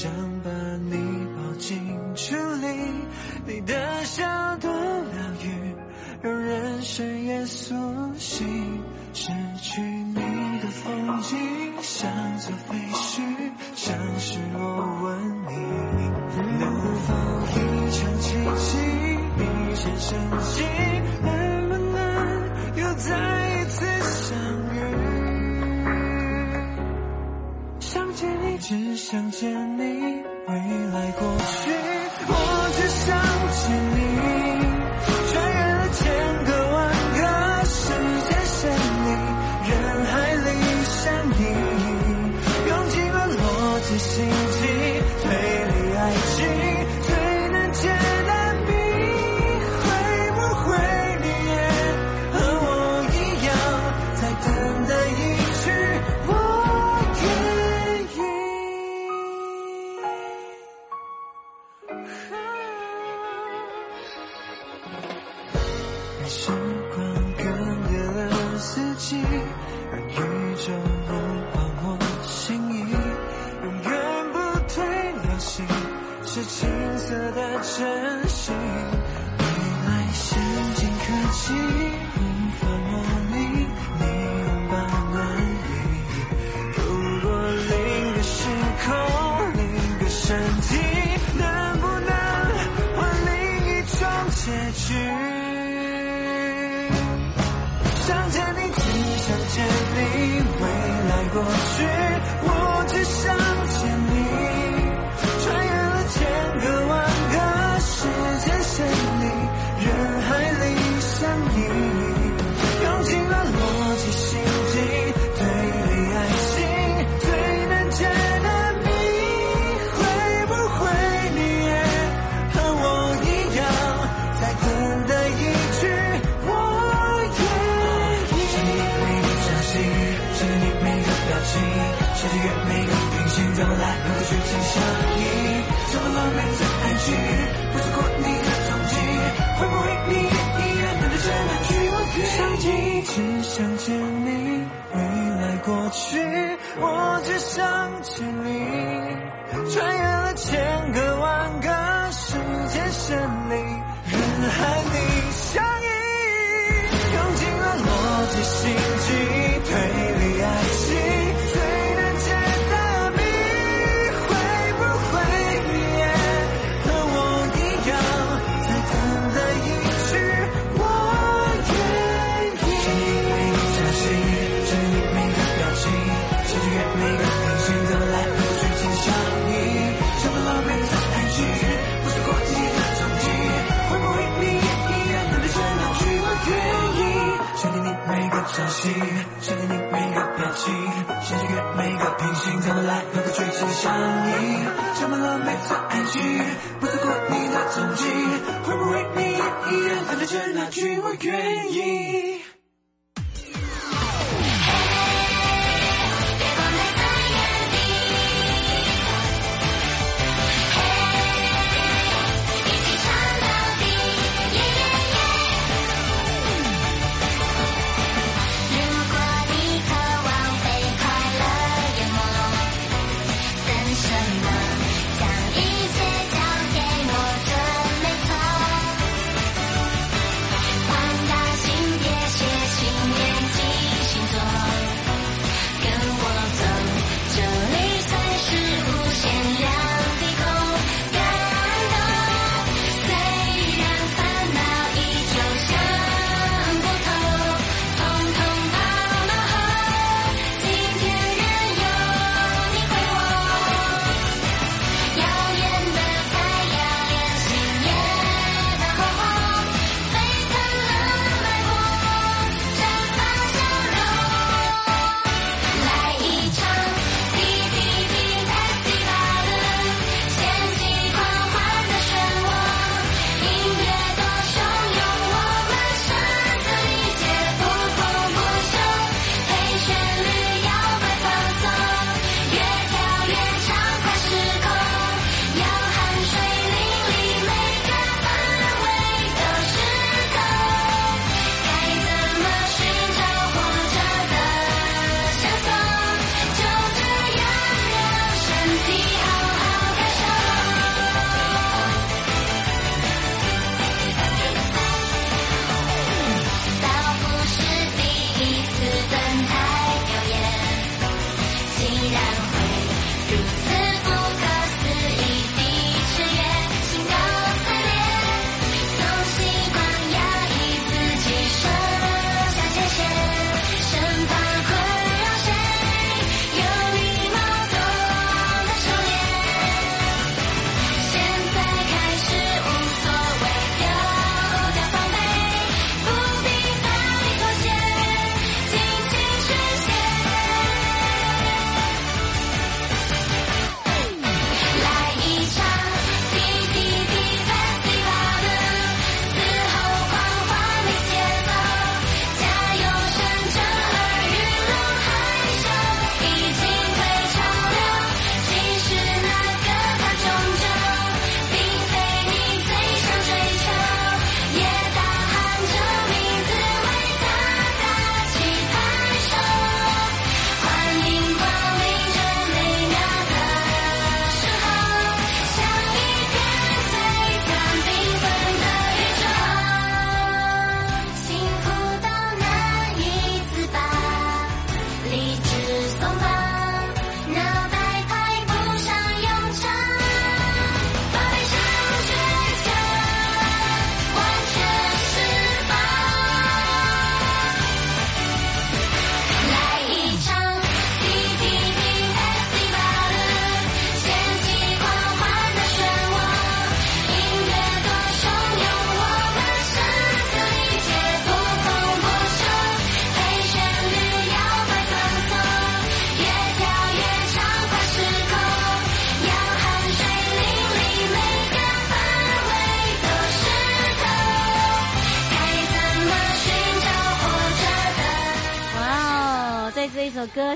想把你抱进处里，你的笑多疗愈，让人生也苏醒。失去你的风景像座废墟，像是我问你，能否一场奇迹，一线生机。只想见你未来过去我只想见你。任时光更迭了四季任宇宙物换或星移永远不退流行是青涩的真心未来先进科技天的来和剧情相依，充满了每次爱情，不错过你的踪迹，会不会你也一样看着那句我愿意？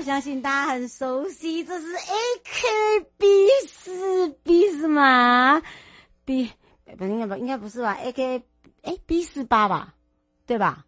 相信大家很熟悉，这是 AKB 四 B 是吗？B 不应该不应该不是吧？AK 哎 B 四八吧，对吧？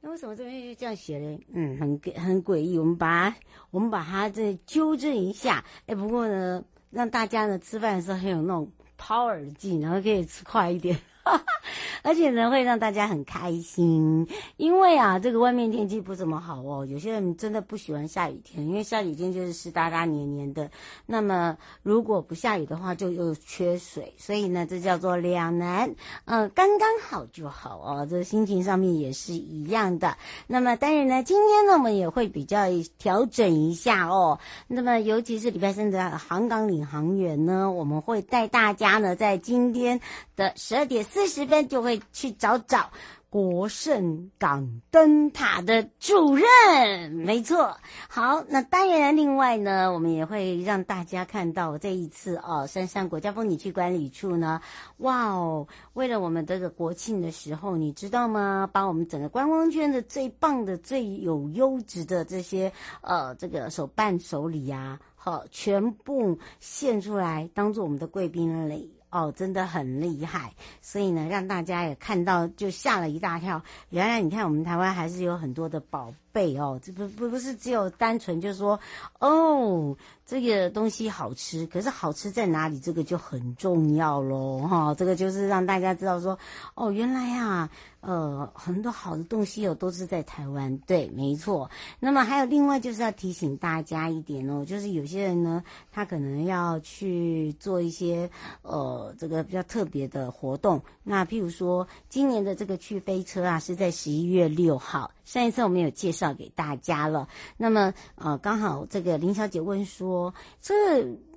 那为什么这边就这样写嘞？嗯，很很诡异。我们把我们把它这纠正一下。哎，不过呢，让大家呢吃饭的时候很有那种 power 劲，然后可以吃快一点。而且呢，会让大家很开心，因为啊，这个外面天气不怎么好哦。有些人真的不喜欢下雨天，因为下雨天就是湿哒哒、黏黏的。那么如果不下雨的话，就又缺水，所以呢，这叫做两难。嗯，刚刚好就好哦。这心情上面也是一样的。那么当然呢，今天呢，我们也会比较调整一下哦。那么尤其是礼拜三的航港领航员呢，我们会带大家呢，在今天的十二点四十分就会。去找找国盛港灯塔的主任，没错。好，那当然，另外呢，我们也会让大家看到这一次哦，杉杉国家风景区管理处呢，哇哦，为了我们这个国庆的时候，你知道吗？把我们整个观光圈的最棒的、最有优质的这些呃，这个手办手礼啊，好，全部献出来，当做我们的贵宾礼。哦，真的很厉害，所以呢，让大家也看到，就吓了一大跳。原来你看，我们台湾还是有很多的宝贝哦，这不不不是只有单纯就是说，哦，这个东西好吃，可是好吃在哪里？这个就很重要喽，哈、哦，这个就是让大家知道说，哦，原来啊。呃，很多好的东西哦，都是在台湾。对，没错。那么还有另外就是要提醒大家一点哦，就是有些人呢，他可能要去做一些呃这个比较特别的活动。那譬如说，今年的这个去飞车啊，是在十一月六号。上一次我们有介绍给大家了。那么呃，刚好这个林小姐问说，这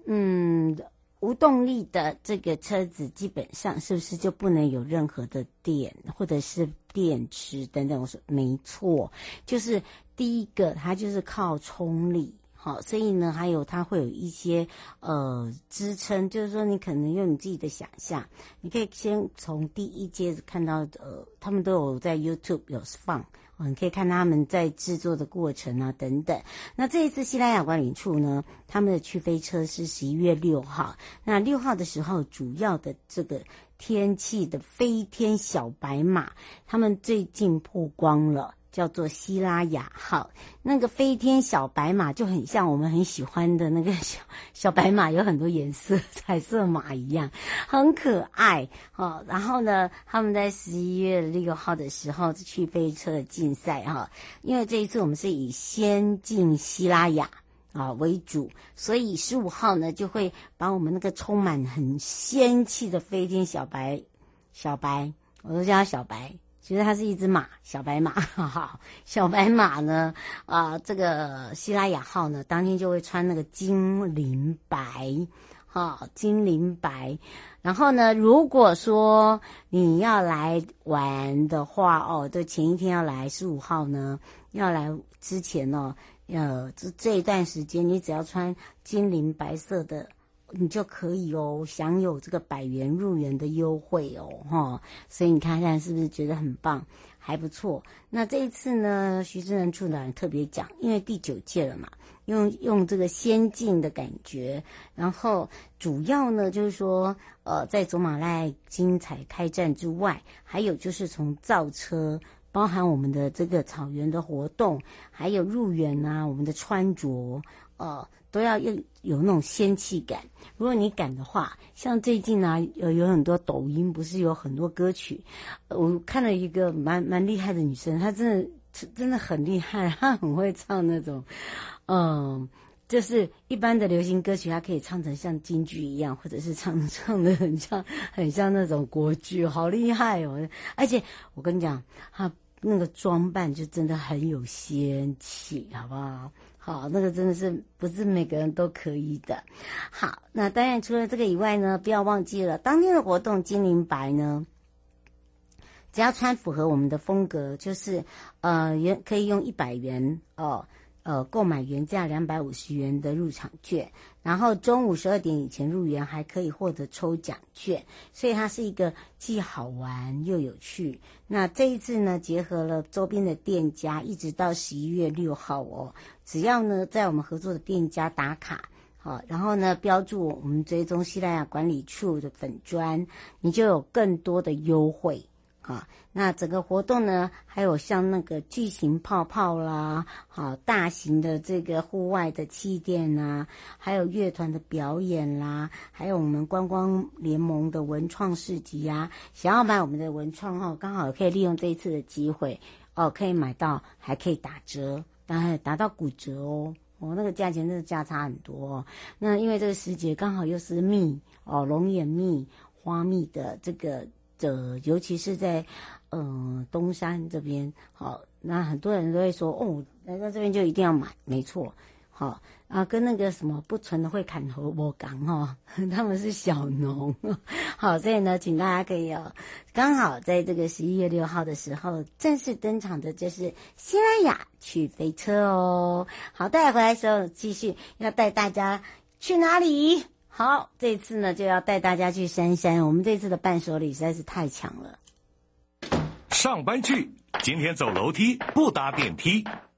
嗯。无动力的这个车子基本上是不是就不能有任何的电或者是电池等等？我说没错，就是第一个它就是靠冲力，好，所以呢，还有它会有一些呃支撑，就是说你可能用你自己的想象，你可以先从第一阶看到呃，他们都有在 YouTube 有放。我们可以看他们在制作的过程啊，等等。那这一次西班牙管理处呢，他们的去飞车是十一月六号。那六号的时候，主要的这个天气的飞天小白马，他们最近曝光了。叫做希拉雅号，那个飞天小白马就很像我们很喜欢的那个小小白马，有很多颜色，彩色马一样，很可爱哦。然后呢，他们在十一月六号的时候去飞车竞赛哈，因为这一次我们是以先进希拉雅啊为主，所以十五号呢就会把我们那个充满很仙气的飞天小白小白，我都叫它小白。其实它是一只马，小白马，哈哈，小白马呢，啊、这个希拉雅号呢，当天就会穿那个金灵白，哈、哦，金鳞白。然后呢，如果说你要来玩的话，哦，就，前一天要来十五号呢，要来之前呢，呃，这这一段时间，你只要穿金灵白色的。你就可以哦，享有这个百元入园的优惠哦，哈，所以你看看是不是觉得很棒，还不错。那这一次呢，徐志仁处长特别讲，因为第九届了嘛，用用这个先进的感觉，然后主要呢就是说，呃，在走马赖精彩开战之外，还有就是从造车，包含我们的这个草原的活动，还有入园啊，我们的穿着，呃。都要有有那种仙气感。如果你敢的话，像最近呢、有有很多抖音，不是有很多歌曲。我看了一个蛮蛮厉害的女生，她真的真的很厉害，她很会唱那种，嗯，就是一般的流行歌曲，她可以唱成像京剧一样，或者是唱唱的很像很像那种国剧，好厉害哦！而且我跟你讲，她那个装扮就真的很有仙气，好不好？好，那个真的是不是每个人都可以的。好，那当然除了这个以外呢，不要忘记了当天的活动精灵白呢，只要穿符合我们的风格，就是呃，元可以用一百元哦呃，购买原价两百五十元的入场券，然后中午十二点以前入园还可以获得抽奖券，所以它是一个既好玩又有趣。那这一次呢，结合了周边的店家，一直到十一月六号哦，只要呢在我们合作的店家打卡，好，然后呢标注我们追踪西拉雅管理处的粉砖，你就有更多的优惠。啊，那整个活动呢，还有像那个巨型泡泡啦，好大型的这个户外的气垫呐，还有乐团的表演啦，还有我们观光联盟的文创市集呀，想要买我们的文创哈，刚好可以利用这一次的机会哦，可以买到，还可以打折，当然达到骨折哦，哦那个价钱真的价差很多哦。那因为这个时节刚好又是蜜哦，龙眼蜜、花蜜的这个。的，尤其是在，嗯、呃，东山这边，好，那很多人都会说，哦，来到这边就一定要买，没错，好啊，跟那个什么不纯的会砍头我讲哈，他们是小农，好，所以呢，请大家可以哦，刚好在这个十一月六号的时候正式登场的就是西拉雅去飞车哦，好，带回来的时候继续要带大家去哪里？好，这次呢就要带大家去杉杉。我们这次的伴手礼实在是太强了。上班去，今天走楼梯不搭电梯。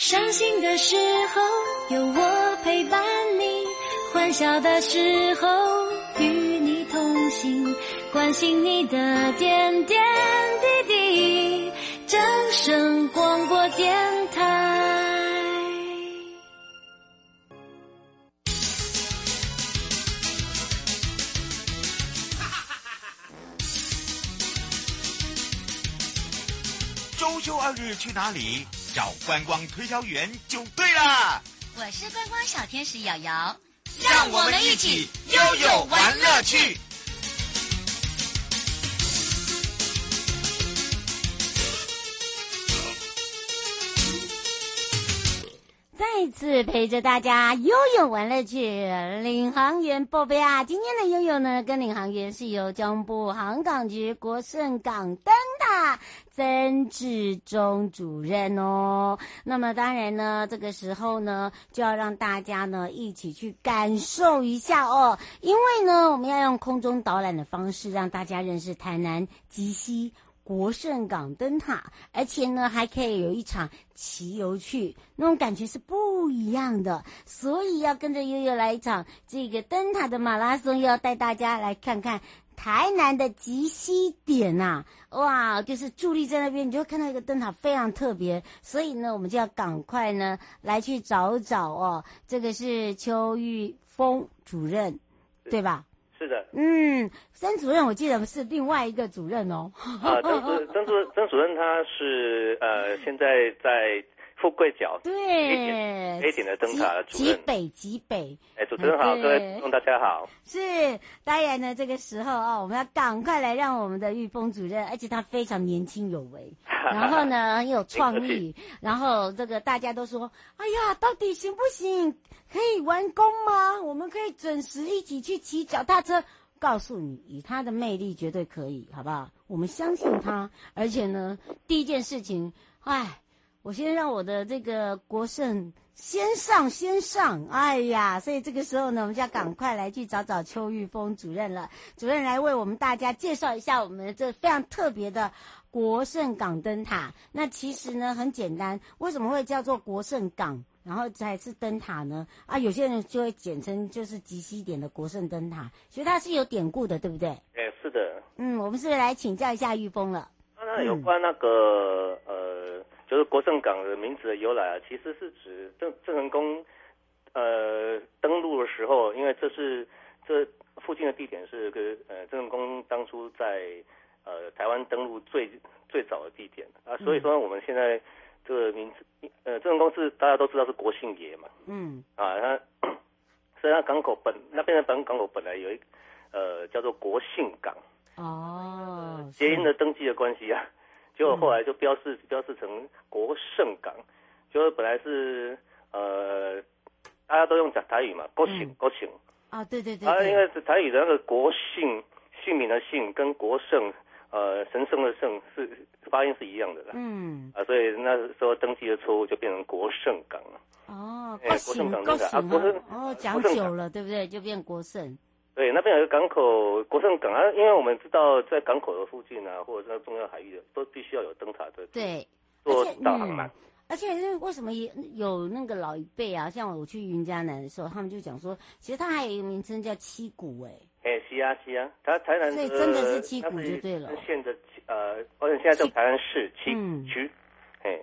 伤心的时候有我陪伴你，欢笑的时候与你同行，关心你的点点滴滴。正声广播电台。周休二日去哪里？找观光推销员就对啦。我是观光小天使瑶瑶，让我们一起悠悠玩乐趣。再次陪着大家悠悠玩乐趣，领航员宝贝啊！今天的悠悠呢，跟领航员是由交通部航港局国顺港灯塔曾志忠主任哦。那么当然呢，这个时候呢，就要让大家呢一起去感受一下哦，因为呢，我们要用空中导览的方式让大家认识台南吉西。国圣港灯塔，而且呢，还可以有一场骑游去，那种感觉是不一样的。所以要跟着悠悠来一场这个灯塔的马拉松，要带大家来看看台南的极西点呐、啊！哇，就是伫立在那边，你就会看到一个灯塔非常特别。所以呢，我们就要赶快呢来去找找哦。这个是邱玉峰主任，对吧？是的，嗯，曾主任，我记得是另外一个主任哦。啊，曾主曾主曾主任他是呃，现在在富贵角对 A 点的灯塔的主任。极北极北，哎，主持人好，各位观众大家好。是，当然呢，这个时候啊、哦，我们要赶快来让我们的玉峰主任，而且他非常年轻有为，然后呢很有创意，然后这个大家都说，哎呀，到底行不行？可以完工吗？我们可以准时一起去骑脚踏车。告诉你，以他的魅力，绝对可以，好不好？我们相信他。而且呢，第一件事情，哎，我先让我的这个国盛先上先上。哎呀，所以这个时候呢，我们就要赶快来去找找邱玉峰主任了。主任来为我们大家介绍一下我们这非常特别的国盛港灯塔。那其实呢，很简单，为什么会叫做国盛港？然后才是灯塔呢啊，有些人就会简称就是极西点的国盛灯塔，其实它是有典故的，对不对？哎，是的。嗯，我们是不是来请教一下玉峰了？那有关那个、嗯、呃，就是国政港的名字的由来啊，其实是指郑郑成功呃登陆的时候，因为这是这附近的地点是个呃郑成功当初在呃台湾登陆最最早的地点。啊，所以说我们现在。这个名字，呃，郑成功是大家都知道是国姓爷嘛，嗯，啊，他所以他港口本那边的本港口本来有一呃叫做国姓港，哦，谐音的登记的关系啊，结果后来就标示、嗯、标示成国盛港，就是本来是呃大家都用讲台语嘛，国姓、嗯、国姓，啊，对对对，啊，因为是台语的那个国姓姓名的姓跟国盛。呃，神圣的圣是发音是一样的啦，嗯，啊，所以那时候登记的错误就变成国盛港了。哦，国盛港对啊，国盛哦，讲久了对不对？就变国盛。对，那边有个港口国盛港啊，因为我们知道在港口的附近啊，或者是重要海域的，都必须要有灯塔的，对，做导航嘛。而且为什么也有那个老一辈啊？像我去云嘉南的时候，他们就讲说，其实它还有一个名称叫七股哎。哎，是啊是啊，它台南所以真的是七股就对了。县的呃，而且现在叫台南市七股区，哎，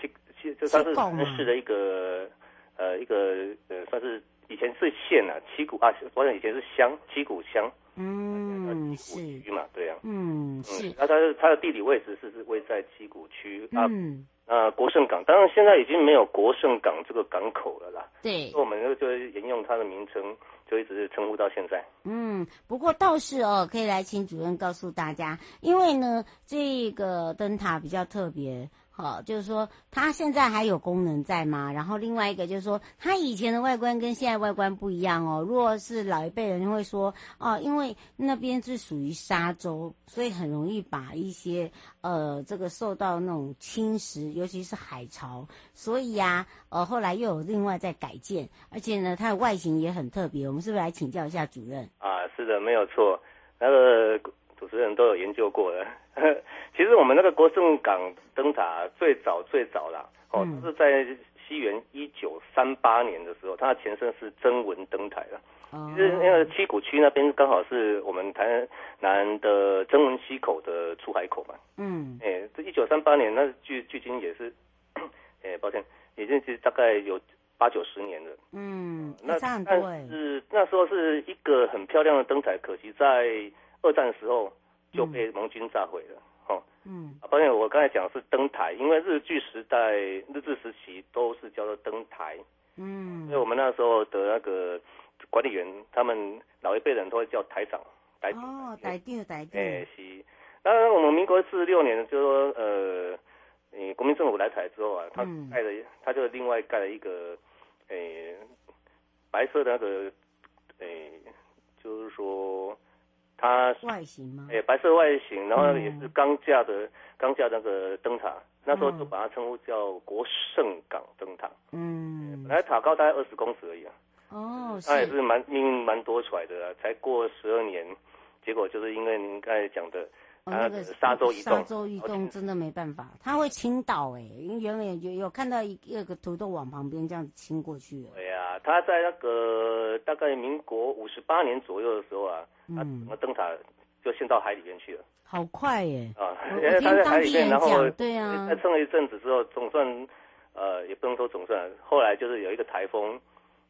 七七就它是台南市的一个呃一个呃算是以前是县啊，七股啊，我想以前是乡七股乡。嗯，是区嘛，对啊。嗯，是。那它它的地理位置是是位在七股区啊。嗯。呃，国盛港，当然现在已经没有国盛港这个港口了啦。对，我们就就沿用它的名称，就一直称呼到现在。嗯，不过倒是哦，可以来请主任告诉大家，因为呢，这个灯塔比较特别。好，就是说它现在还有功能在吗？然后另外一个就是说，它以前的外观跟现在外观不一样哦。如果是老一辈人会说，哦，因为那边是属于沙洲，所以很容易把一些呃这个受到那种侵蚀，尤其是海潮。所以呀、呃后来又有另外在改建，而且呢，它的外形也很特别。我们是不是来请教一下主任？啊，是的，没有错，那个。主持人都有研究过的。其实我们那个国盛港灯塔最早最早啦，哦，它是在西元一九三八年的时候，它的前身是曾文灯台了。其实那个七股区那边刚好是我们台南的曾文溪口的出海口嘛。嗯。哎，这一九三八年，那距距今也是，哎，抱歉，已经是大概有八九十年了。嗯。那但是那时候是一个很漂亮的灯台，可惜在。二战的时候就被盟军炸毁了，哦，嗯，啊，抱歉，我刚才讲的是登台，因为日据时代、日治时期都是叫做登台，嗯，所以我们那时候的那个管理员，他们老一辈人都会叫台长，台长，哦，台长，台长，哎，是，那我们民国四十六年，就说，呃，嗯，国民政府来台之后啊，他盖了，他就另外盖了一个，诶，白色的那个，诶，就是说。它外形吗？哎，白色外形，然后也是钢架的钢架那个灯塔，那时候就把它称呼叫国盛港灯塔。嗯，本来塔高大概二十公尺而已啊。哦，它也是蛮命运蛮多舛的啊，才过十二年，结果就是因为您刚才讲的，那个沙洲移动，沙洲移动真的没办法，它会倾倒哎，因为原本有有看到一一个土豆往旁边这样子倾过去了。对呀，它在那个大概民国五十八年左右的时候啊。嗯，那灯塔就陷到海里面去了，好快耶！啊，因为它在海里面，然后对啊，再撑了一阵子之后，总算，呃，也不能说总算，后来就是有一个台风，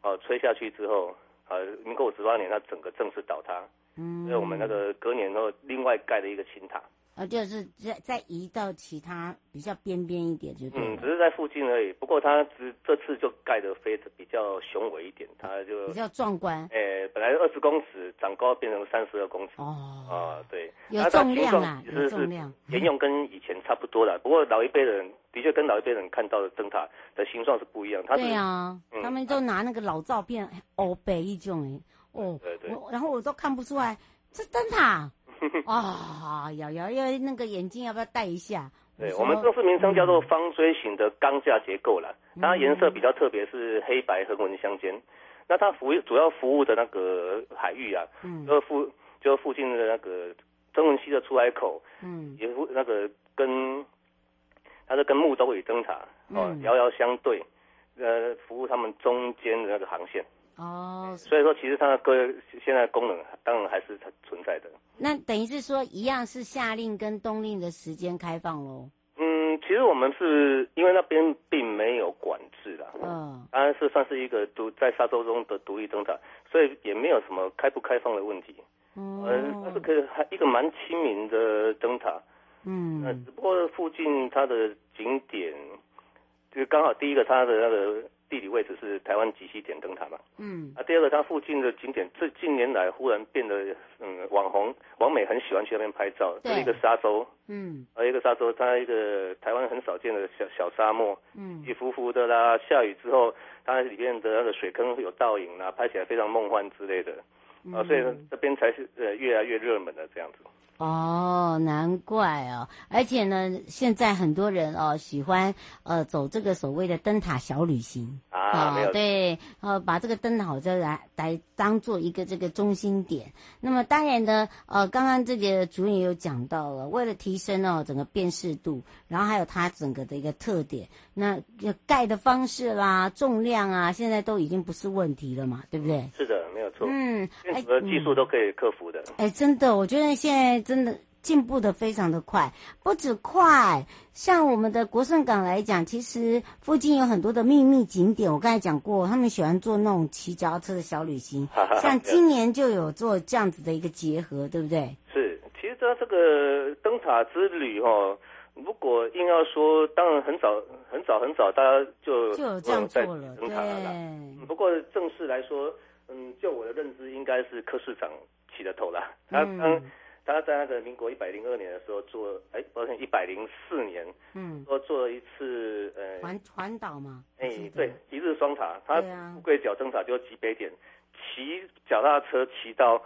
哦、呃，吹下去之后，呃，民国五十八年，它整个正式倒塌，嗯，所以我们那个隔年后另外盖了一个新塔。啊，就是再再移到其他比较边边一点就对，嗯，只是在附近而已。不过它只这次就盖得飞得比较雄伟一点，它就比较壮观。哎、欸，本来二十公尺，长高变成三十二公尺。哦，啊，对，有重量啊，有重量。沿用跟以前差不多了，不过老一辈人的确跟老一辈人看到的灯塔的形状是不一样。它对啊，嗯、他们都拿那个老照片欧北一种哎，哦，对对，然后我都看不出来是灯塔。啊，瑶瑶要那个眼镜要不要戴一下？对，我们正式名称叫做方锥形的钢架结构啦。它颜色比较特别，是黑白横纹相间。那它服主要服务的那个海域啊，嗯，就附就附近的那个曾文溪的出海口，嗯，也附那个跟它是跟木兜里灯塔哦遥遥相对，呃，服务他们中间的那个航线。哦，所以说其实它的个现在功能当然还是存在的。那等于是说一样是夏令跟冬令的时间开放喽？嗯，其实我们是因为那边并没有管制啦，嗯，当然是算是一个独在沙洲中的独立灯塔，所以也没有什么开不开放的问题。嗯，它是可以还一个蛮亲民的灯塔。嗯，那只不过附近它的景点就是刚好第一个它的那个地理位置是台湾极西点灯塔嘛，嗯。啊，第二个它附近的景点，这近年来忽然变得嗯网红网美很喜欢去那边拍照，是一个沙洲，嗯。还有一个沙洲，它一个台湾很少见的小小沙漠，嗯。起伏伏的啦，下雨之后它里面的那个水坑会有倒影啦，拍起来非常梦幻之类的，啊，所以这边才是呃越来越热门的这样子。哦，难怪哦！而且呢，现在很多人哦喜欢呃走这个所谓的灯塔小旅行啊对，呃，把这个灯塔就来来当做一个这个中心点。那么当然呢，呃，刚刚这个主任也有讲到了，为了提升哦整个辨识度，然后还有它整个的一个特点，那盖的方式啦、重量啊，现在都已经不是问题了嘛，对不对？是的，错。嗯，任何技术都可以克服的。哎，真的，我觉得现在真的进步的非常的快，不止快，像我们的国盛港来讲，其实附近有很多的秘密景点。我刚才讲过，他们喜欢做那种骑脚踏车的小旅行，像今年就有做这样子的一个结合，对不对？是，其实它这个灯塔之旅哦，如果硬要说，当然很早很早很早，大家就就有这样做了，灯塔了啦。对。不过正式来说，嗯，就我的认知，应该是柯市长起的头啦。他当、嗯、他在那个民国一百零二年的时候做，哎，抱歉，一百零四年，嗯，说做了一次呃环环岛嘛，哎，对，一日双塔，他富贵角灯塔就极北点，骑脚踏车骑到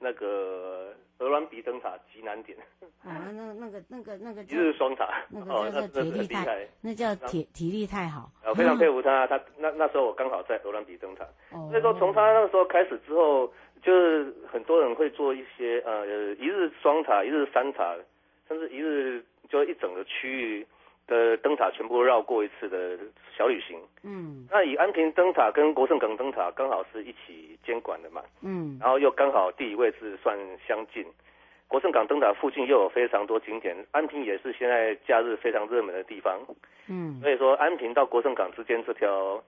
那个鹅銮鼻灯塔极难点。啊，那那个那个那个一日双塔，那个叫体力太，那叫体体力太好。我非常佩服他，他那那时候我刚好在荷兰比灯塔，哦、所以说从他那个时候开始之后，就是很多人会做一些呃一日双塔、一日三塔，甚至一日就一整个区域的灯塔全部绕过一次的小旅行。嗯，那以安平灯塔跟国盛港灯塔刚好是一起监管的嘛，嗯，然后又刚好地理位置算相近。国盛港灯塔附近又有非常多景点，安平也是现在假日非常热门的地方。嗯，所以说安平到国盛港之间这条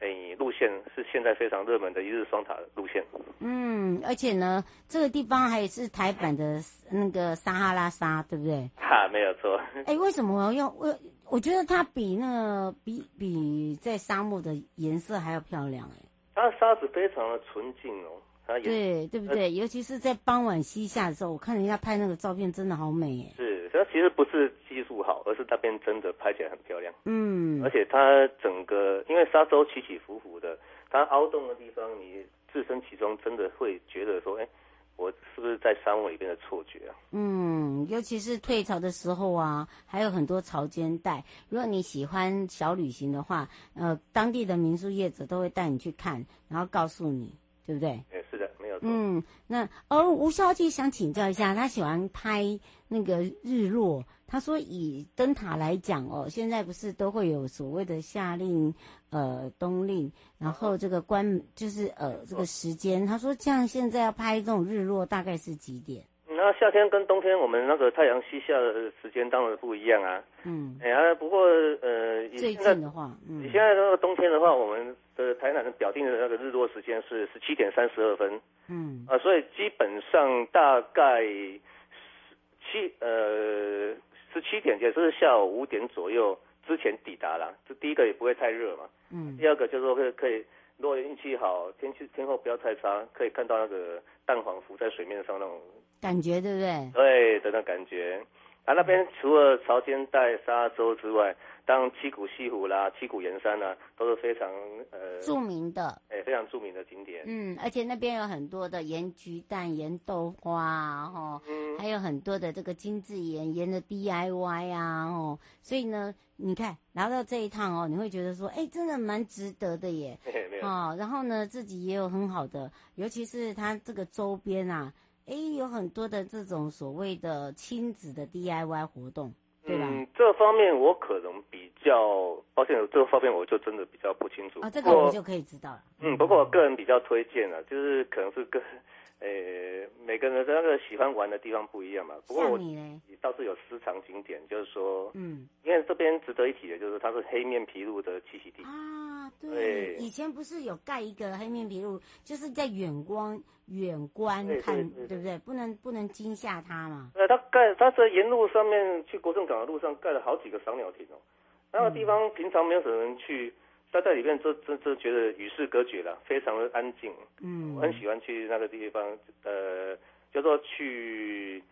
诶路线是现在非常热门的一日双塔路线。嗯，而且呢，这个地方还是台版的那个撒哈拉沙，对不对？哈，没有错。哎，为什么我要用我？我觉得它比那个比比在沙漠的颜色还要漂亮哎。它沙子非常的纯净哦。对，对不对？呃、尤其是在傍晚西下的时候，我看人家拍那个照片，真的好美哎。是，它其实不是技术好，而是那边真的拍起来很漂亮。嗯，而且它整个因为沙洲起起伏伏的，它凹洞的地方，你置身其中，真的会觉得说，哎，我是不是在沙漠里边的错觉啊？嗯，尤其是退潮的时候啊，还有很多潮间带。如果你喜欢小旅行的话，呃，当地的民宿业者都会带你去看，然后告诉你。对不对？也嗯，那而吴小姐想请教一下，她喜欢拍那个日落。她说以灯塔来讲哦，现在不是都会有所谓的夏令、呃冬令，然后这个关就是呃这个时间。她说像现在要拍这种日落，大概是几点？那夏天跟冬天，我们那个太阳西下的时间当然不一样啊。嗯，哎呀，不过呃，最近的话，嗯，你现在那个冬天的话，我们的台南的表定的那个日落时间是十七点三十二分。嗯，啊，所以基本上大概七呃十七点，也就是下午五点左右之前抵达了。这第一个也不会太热嘛。嗯。第二个就是说可以可以，如果运气好，天气天候不要太差，可以看到那个蛋黄浮在水面上那种感觉，对不对？对的那感觉。啊，那边除了潮间带沙洲之外，当七股西湖啦、七股盐山啦，都是非常呃著名的，哎，非常著名的景点。嗯，而且那边有很多的盐焗蛋、盐豆花啊，哦，嗯，还有很多的这个精致盐盐的 DIY 啊，哦，所以呢，你看来到这一趟哦，你会觉得说，哎，真的蛮值得的耶，哦，然后呢，自己也有很好的，尤其是它这个周边啊。哎，有很多的这种所谓的亲子的 DIY 活动，对吧？嗯，这方面我可能比较抱歉，这方面我就真的比较不清楚。啊、哦，这个我就可以知道了。嗯，不过我个人比较推荐啊，就是可能是跟，呃，每个人的那个喜欢玩的地方不一样嘛。不过我像你呢，倒是有私藏景点，就是说，嗯，因为这边值得一提的就是它是黑面琵鹭的栖息地啊。对，对以前不是有盖一个黑面琵鹭，就是在远光。远观看，对，对，对，对，对不对？不能不能惊吓它嘛。呃，它盖它在沿路上面去国政港的路上盖了好几个赏鸟亭哦，那个地方平常没有什么人去，待在里面就就就觉得与世隔绝了，非常的安静。嗯，我很喜欢去那个地方，呃，叫做去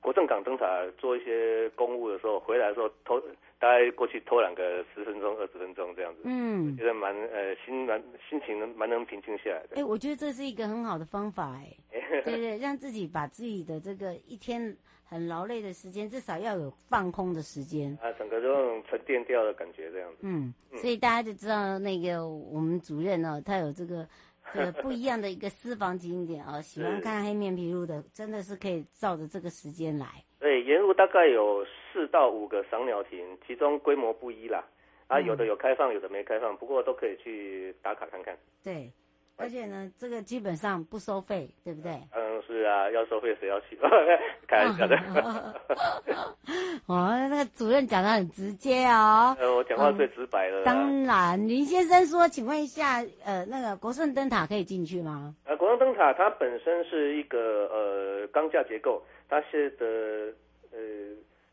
国政港灯塔做一些公务的时候，回来的时候偷。大概过去偷两个十分钟、二十分钟这样子，嗯，觉得蛮呃心蛮心情蛮能平静下来的。哎、欸，我觉得这是一个很好的方法，哎，对对，让自己把自己的这个一天很劳累的时间，至少要有放空的时间啊，整个这种沉淀掉的感觉这样子。嗯，所以大家就知道那个我们主任呢，他有这个。这个不一样的一个私房景点啊，喜欢看黑面琵鹭的，真的是可以照着这个时间来。对，沿路大概有四到五个赏鸟亭，其中规模不一啦，啊，有的有开放，有的没开放，不过都可以去打卡看看。对。而且呢，这个基本上不收费，对不对？嗯，是啊，要收费谁要去？开玩笑的。哦，那个主任讲的很直接哦。呃，我讲话最直白了。嗯。当然，林先生说，请问一下，呃，那个国盛灯塔可以进去吗？呃，国盛灯塔它本身是一个呃钢架结构，它是的呃，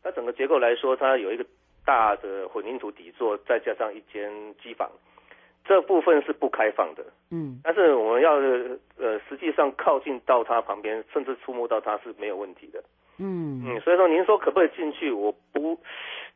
它整个结构来说，它有一个大的混凝土底座，再加上一间机房。这部分是不开放的，嗯，但是我们要呃，实际上靠近到它旁边，甚至触摸到它是没有问题的，嗯嗯，所以说您说可不可以进去？我不，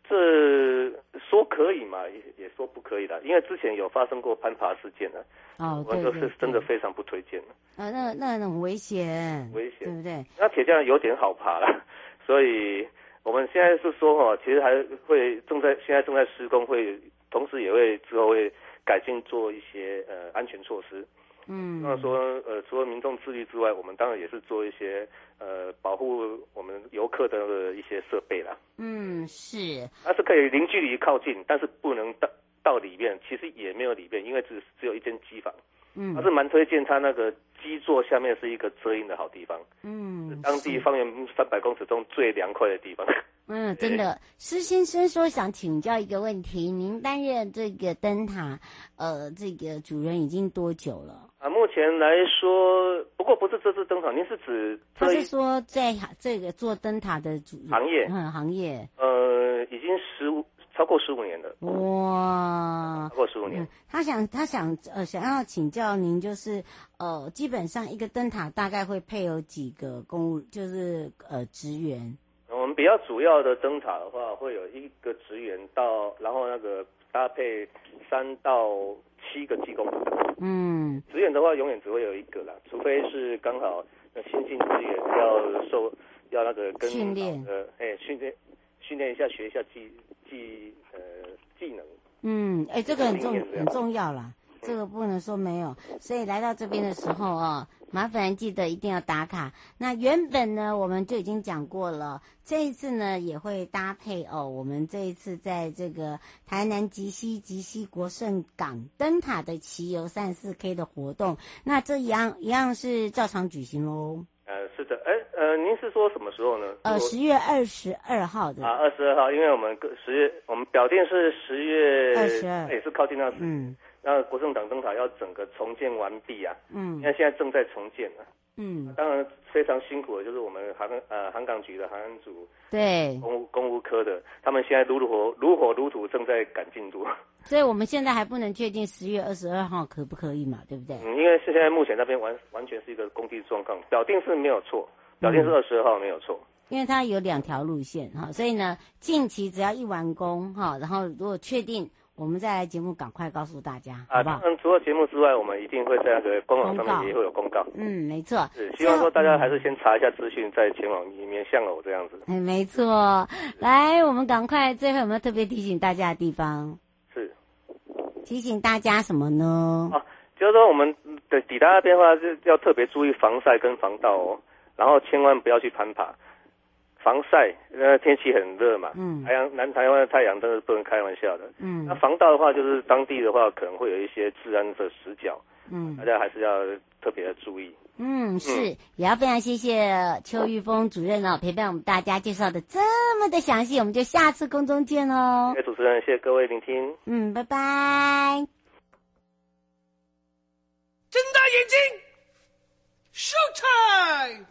这说可以嘛，也也说不可以的，因为之前有发生过攀爬事件了，哦，我就是真的非常不推荐的，啊，那那很危险，危险，对不对？那铁匠有点好爬了，所以我们现在是说哈，其实还会正在现在正在施工，会同时也会之后会。改进做一些呃安全措施，嗯，那说呃除了民众自律之外，我们当然也是做一些呃保护我们游客的一些设备啦。嗯，是，它是可以零距离靠近，但是不能到到里面，其实也没有里面，因为只只有一间机房。嗯，还是蛮推荐他那个基座下面是一个遮阴的好地方。嗯，当地方圆三百公尺中最凉快的地方。嗯，真的，施先生说想请教一个问题，您担任这个灯塔，呃，这个主人已经多久了？啊，目前来说，不过不是这次灯塔，您是指？他是说在这个做灯塔的主行业，嗯，行业，呃。超过十五年的，哇！超过十五年。嗯，他想，他想，呃，想要请教您，就是，呃，基本上一个灯塔大概会配有几个公务，就是呃职员。我们比较主要的灯塔的话，会有一个职员到，然后那个搭配三到七个技工。嗯，职员的话永远只会有一个啦，除非是刚好那新进职员要受要那个跟训练，呃，哎，训练训练一下，学一下技。技呃技能，嗯，哎，这个很重很重要啦，这个不能说没有。所以来到这边的时候啊、哦，麻烦记得一定要打卡。那原本呢，我们就已经讲过了，这一次呢也会搭配哦。我们这一次在这个台南吉西吉西国圣港灯塔的骑游三四 K 的活动，那这一样一样是照常举行喽。呃，是的，哎，呃，您是说什么时候呢？呃，十月二十二号的。啊，二十二号，因为我们十月，我们表定是十月二十二，也是靠近那时。嗯。那国政党灯塔要整个重建完毕啊。嗯。因为现在正在重建啊。嗯。当然非常辛苦的，就是我们航呃航港局的航安组。对。公务公务科的，他们现在如火如火如荼，正在赶进度。所以我们现在还不能确定十月二十二号可不可以嘛，对不对？嗯，因为是现在目前那边完完全是一个工地状况，表定是没有错，表定是二十二号没有错。嗯，因为它有两条路线哈，所以呢，近期只要一完工哈，然后如果确定，我们再来节目赶快告诉大家，好不好？嗯，除了节目之外，我们一定会在那个官网上面也会有公告。嗯，没错。是希望说大家还是先查一下资讯，再前往里面像我这样子。嗯，没错。来，我们赶快，最后有没有特别提醒大家的地方？是提醒大家什么呢？啊，就是说我们的抵达那边的话，是要特别注意防晒跟防盗哦，然后千万不要去攀爬。防晒，那天气很热嘛，嗯，太阳南台湾的太阳真的是不能开玩笑的，嗯，那防盗的话，就是当地的话可能会有一些治安的死角，嗯，大家还是要特别的注意。嗯，是，嗯、也要非常谢谢邱玉峰主任哦，陪伴我们大家介绍的这么的详细，我们就下次空中见哦。谢谢主持人，谢谢各位聆听。嗯，拜拜。睁大眼睛，Show time。